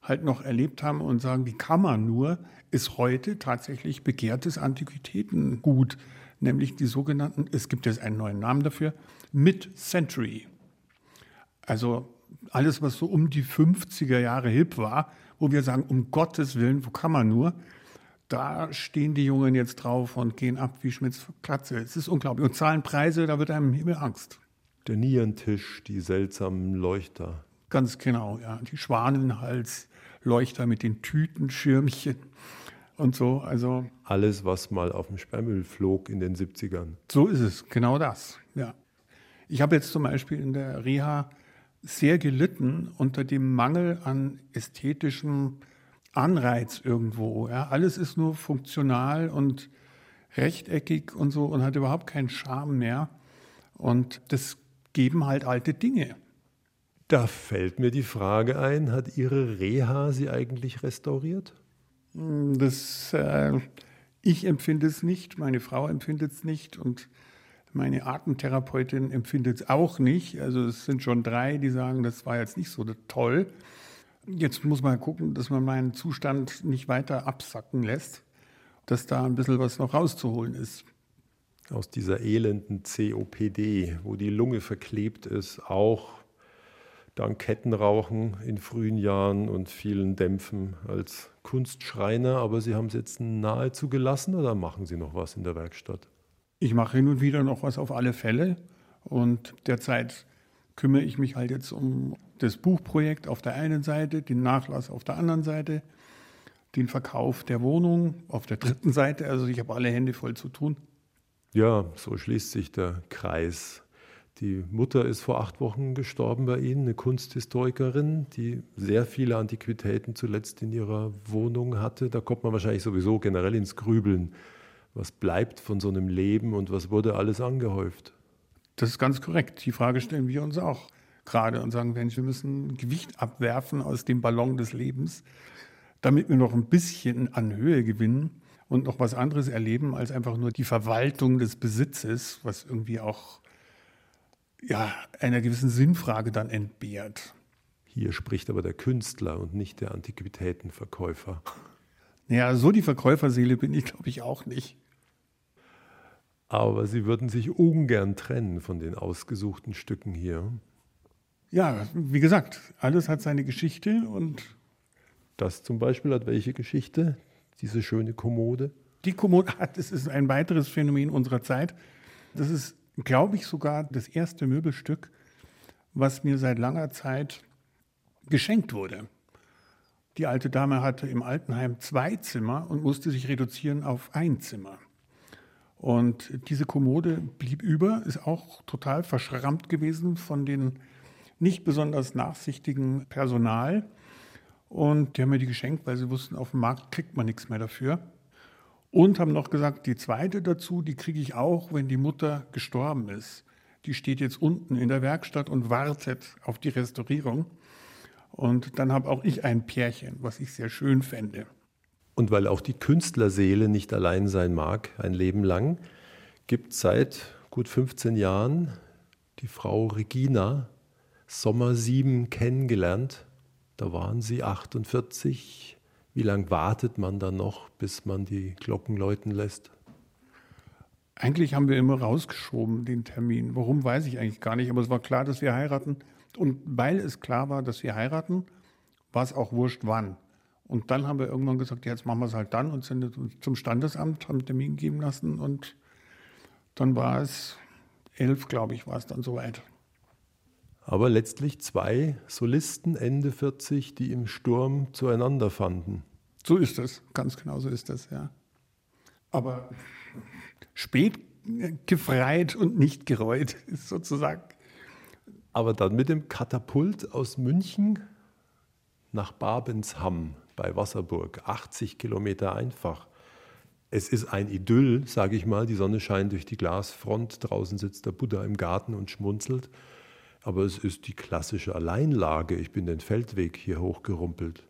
halt noch erlebt haben und sagen, wie kann man nur, ist heute tatsächlich begehrtes Antiquitätengut nämlich die sogenannten, es gibt jetzt einen neuen Namen dafür, Mid-Century. Also alles, was so um die 50er Jahre hip war, wo wir sagen, um Gottes Willen, wo kann man nur? Da stehen die Jungen jetzt drauf und gehen ab wie Schmitz Klatze. Es ist unglaublich. Und zahlen Preise, da wird einem Himmel Angst. Der Nierentisch, die seltsamen Leuchter. Ganz genau, ja. Die Schwanenhals, Leuchter mit den Tütenschirmchen und so. Also alles, was mal auf dem Sperrmüll flog in den 70ern. So ist es, genau das. Ja. Ich habe jetzt zum Beispiel in der Reha sehr gelitten unter dem Mangel an ästhetischem Anreiz irgendwo. Ja. Alles ist nur funktional und rechteckig und so und hat überhaupt keinen Charme mehr. Und das geben halt alte Dinge. Da fällt mir die Frage ein, hat Ihre Reha Sie eigentlich restauriert? Das, äh, ich empfinde es nicht, meine Frau empfindet es nicht und meine Atemtherapeutin empfindet es auch nicht. Also es sind schon drei, die sagen, das war jetzt nicht so toll. Jetzt muss man gucken, dass man meinen Zustand nicht weiter absacken lässt, dass da ein bisschen was noch rauszuholen ist. Aus dieser elenden COPD, wo die Lunge verklebt ist, auch dank Kettenrauchen in frühen Jahren und vielen Dämpfen als Kunstschreiner, aber Sie haben es jetzt nahezu gelassen oder machen Sie noch was in der Werkstatt? Ich mache hin und wieder noch was auf alle Fälle und derzeit kümmere ich mich halt jetzt um das Buchprojekt auf der einen Seite, den Nachlass auf der anderen Seite, den Verkauf der Wohnung auf der dritten Seite. Also ich habe alle Hände voll zu tun. Ja, so schließt sich der Kreis. Die Mutter ist vor acht Wochen gestorben bei Ihnen, eine Kunsthistorikerin, die sehr viele Antiquitäten zuletzt in ihrer Wohnung hatte. Da kommt man wahrscheinlich sowieso generell ins Grübeln. Was bleibt von so einem Leben und was wurde alles angehäuft? Das ist ganz korrekt. Die Frage stellen wir uns auch gerade und sagen, wir müssen Gewicht abwerfen aus dem Ballon des Lebens, damit wir noch ein bisschen an Höhe gewinnen und noch was anderes erleben als einfach nur die Verwaltung des Besitzes, was irgendwie auch ja, einer gewissen Sinnfrage dann entbehrt. Hier spricht aber der Künstler und nicht der Antiquitätenverkäufer. Ja, so die Verkäuferseele bin ich, glaube ich, auch nicht. Aber Sie würden sich ungern trennen von den ausgesuchten Stücken hier. Ja, wie gesagt, alles hat seine Geschichte und. Das zum Beispiel hat welche Geschichte? Diese schöne Kommode? Die Kommode, das ist ein weiteres Phänomen unserer Zeit. Das ist glaube ich, sogar das erste Möbelstück, was mir seit langer Zeit geschenkt wurde. Die alte Dame hatte im Altenheim zwei Zimmer und musste sich reduzieren auf ein Zimmer. Und diese Kommode blieb über, ist auch total verschrammt gewesen von den nicht besonders nachsichtigen Personal. Und die haben mir die geschenkt, weil sie wussten, auf dem Markt kriegt man nichts mehr dafür. Und haben noch gesagt, die zweite dazu, die kriege ich auch, wenn die Mutter gestorben ist. Die steht jetzt unten in der Werkstatt und wartet auf die Restaurierung. Und dann habe auch ich ein Pärchen, was ich sehr schön fände. Und weil auch die Künstlerseele nicht allein sein mag, ein Leben lang, gibt seit gut 15 Jahren die Frau Regina Sommer 7 kennengelernt. Da waren sie 48, wie lange wartet man dann noch, bis man die Glocken läuten lässt? Eigentlich haben wir immer rausgeschoben den Termin. Warum weiß ich eigentlich gar nicht, aber es war klar, dass wir heiraten. Und weil es klar war, dass wir heiraten, war es auch wurscht, wann. Und dann haben wir irgendwann gesagt, jetzt machen wir es halt dann und sind zum Standesamt, haben einen Termin geben lassen und dann war es elf, glaube ich, war es dann soweit. Aber letztlich zwei Solisten Ende 40, die im Sturm zueinander fanden. So ist es, ganz genau so ist das, ja. Aber spät gefreit und nicht gereut ist sozusagen Aber dann mit dem Katapult aus München nach Babensham bei Wasserburg, 80 Kilometer einfach. Es ist ein Idyll, sage ich mal. Die Sonne scheint durch die Glasfront. Draußen sitzt der Buddha im Garten und schmunzelt. Aber es ist die klassische Alleinlage. Ich bin den Feldweg hier hochgerumpelt.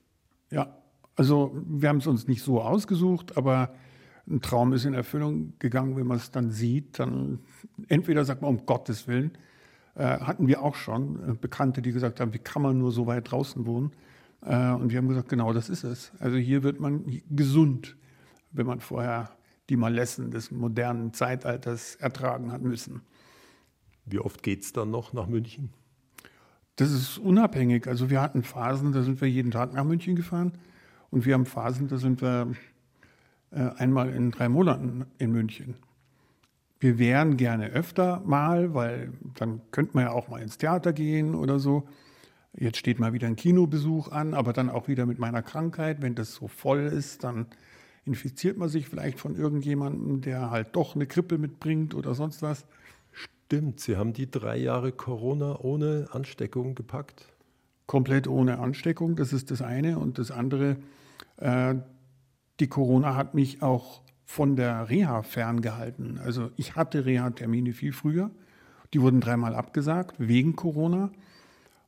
Ja, also wir haben es uns nicht so ausgesucht, aber ein Traum ist in Erfüllung gegangen, wenn man es dann sieht. Dann entweder sagt man um Gottes Willen, äh, hatten wir auch schon äh, Bekannte, die gesagt haben, wie kann man nur so weit draußen wohnen? Äh, und wir haben gesagt, genau das ist es. Also hier wird man gesund, wenn man vorher die Malessen des modernen Zeitalters ertragen hat müssen. Wie oft geht es dann noch nach München? Das ist unabhängig. Also wir hatten Phasen, da sind wir jeden Tag nach München gefahren. Und wir haben Phasen, da sind wir äh, einmal in drei Monaten in München. Wir wären gerne öfter mal, weil dann könnte man ja auch mal ins Theater gehen oder so. Jetzt steht mal wieder ein Kinobesuch an, aber dann auch wieder mit meiner Krankheit. Wenn das so voll ist, dann infiziert man sich vielleicht von irgendjemandem, der halt doch eine Krippe mitbringt oder sonst was. Stimmt, Sie haben die drei Jahre Corona ohne Ansteckung gepackt? Komplett ohne Ansteckung, das ist das eine. Und das andere, äh, die Corona hat mich auch von der Reha ferngehalten. Also ich hatte Reha-Termine viel früher. Die wurden dreimal abgesagt wegen Corona.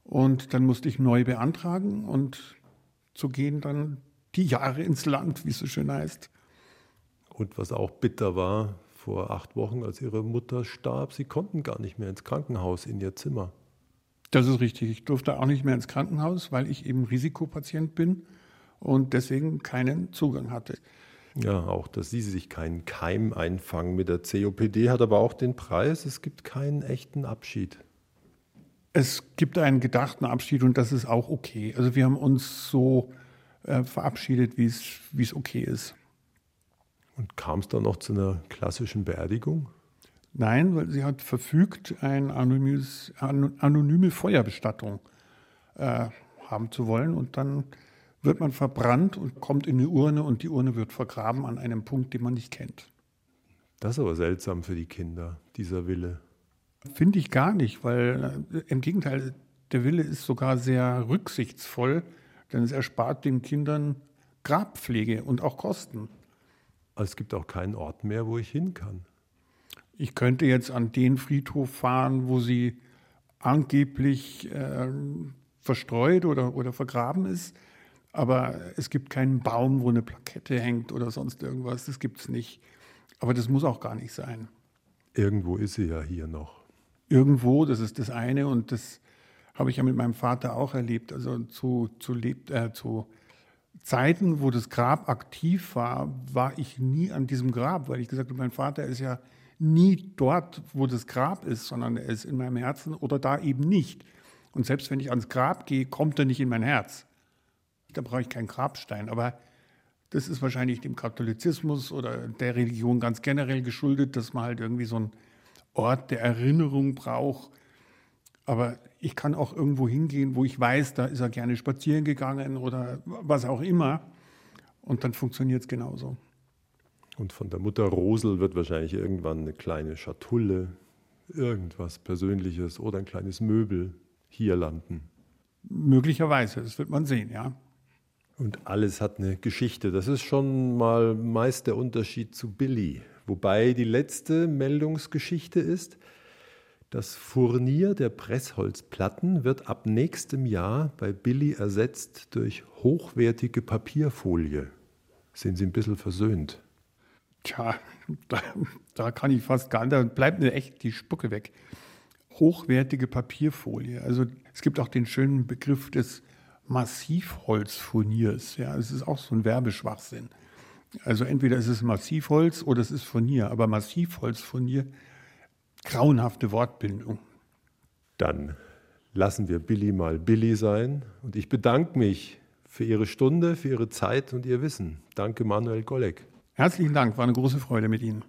Und dann musste ich neu beantragen und so gehen dann die Jahre ins Land, wie es so schön heißt. Und was auch bitter war, vor acht Wochen, als ihre Mutter starb, sie konnten gar nicht mehr ins Krankenhaus, in ihr Zimmer. Das ist richtig. Ich durfte auch nicht mehr ins Krankenhaus, weil ich eben Risikopatient bin und deswegen keinen Zugang hatte. Ja, auch, dass Sie sich keinen Keim einfangen mit der COPD, hat aber auch den Preis, es gibt keinen echten Abschied. Es gibt einen gedachten Abschied und das ist auch okay. Also wir haben uns so äh, verabschiedet, wie es okay ist. Und kam es dann noch zu einer klassischen Beerdigung? Nein, weil sie hat verfügt, eine anonyme Feuerbestattung äh, haben zu wollen und dann wird man verbrannt und kommt in eine Urne und die Urne wird vergraben an einem Punkt, den man nicht kennt. Das ist aber seltsam für die Kinder, dieser Wille. Finde ich gar nicht, weil äh, im Gegenteil, der Wille ist sogar sehr rücksichtsvoll, denn es erspart den Kindern Grabpflege und auch Kosten. Also es gibt auch keinen Ort mehr, wo ich hin kann. Ich könnte jetzt an den Friedhof fahren, wo sie angeblich äh, verstreut oder, oder vergraben ist. Aber es gibt keinen Baum, wo eine Plakette hängt oder sonst irgendwas. Das gibt es nicht. Aber das muss auch gar nicht sein. Irgendwo ist sie ja hier noch. Irgendwo, das ist das eine. Und das habe ich ja mit meinem Vater auch erlebt. Also zu, zu, lebt, äh, zu Zeiten, wo das Grab aktiv war, war ich nie an diesem Grab, weil ich gesagt habe, mein Vater ist ja nie dort, wo das Grab ist, sondern er ist in meinem Herzen oder da eben nicht. Und selbst wenn ich ans Grab gehe, kommt er nicht in mein Herz da brauche ich keinen Grabstein. Aber das ist wahrscheinlich dem Katholizismus oder der Religion ganz generell geschuldet, dass man halt irgendwie so einen Ort der Erinnerung braucht. Aber ich kann auch irgendwo hingehen, wo ich weiß, da ist er gerne spazieren gegangen oder was auch immer. Und dann funktioniert es genauso. Und von der Mutter Rosel wird wahrscheinlich irgendwann eine kleine Schatulle, irgendwas Persönliches oder ein kleines Möbel hier landen. Möglicherweise, das wird man sehen, ja. Und alles hat eine Geschichte. Das ist schon mal meist der Unterschied zu Billy. Wobei die letzte Meldungsgeschichte ist, das Furnier der Pressholzplatten wird ab nächstem Jahr bei Billy ersetzt durch hochwertige Papierfolie. Sind Sie ein bisschen versöhnt? Tja, da, da kann ich fast gar nicht, da bleibt mir echt die Spucke weg. Hochwertige Papierfolie. Also es gibt auch den schönen Begriff des Massivholzfurniers. Ja, es ist auch so ein Werbeschwachsinn. Also entweder ist es Massivholz oder es ist Furnier, aber Massivholzfurnier, grauenhafte Wortbildung. Dann lassen wir Billy mal Billy sein und ich bedanke mich für Ihre Stunde, für Ihre Zeit und Ihr Wissen. Danke, Manuel Golleck. Herzlichen Dank, war eine große Freude mit Ihnen.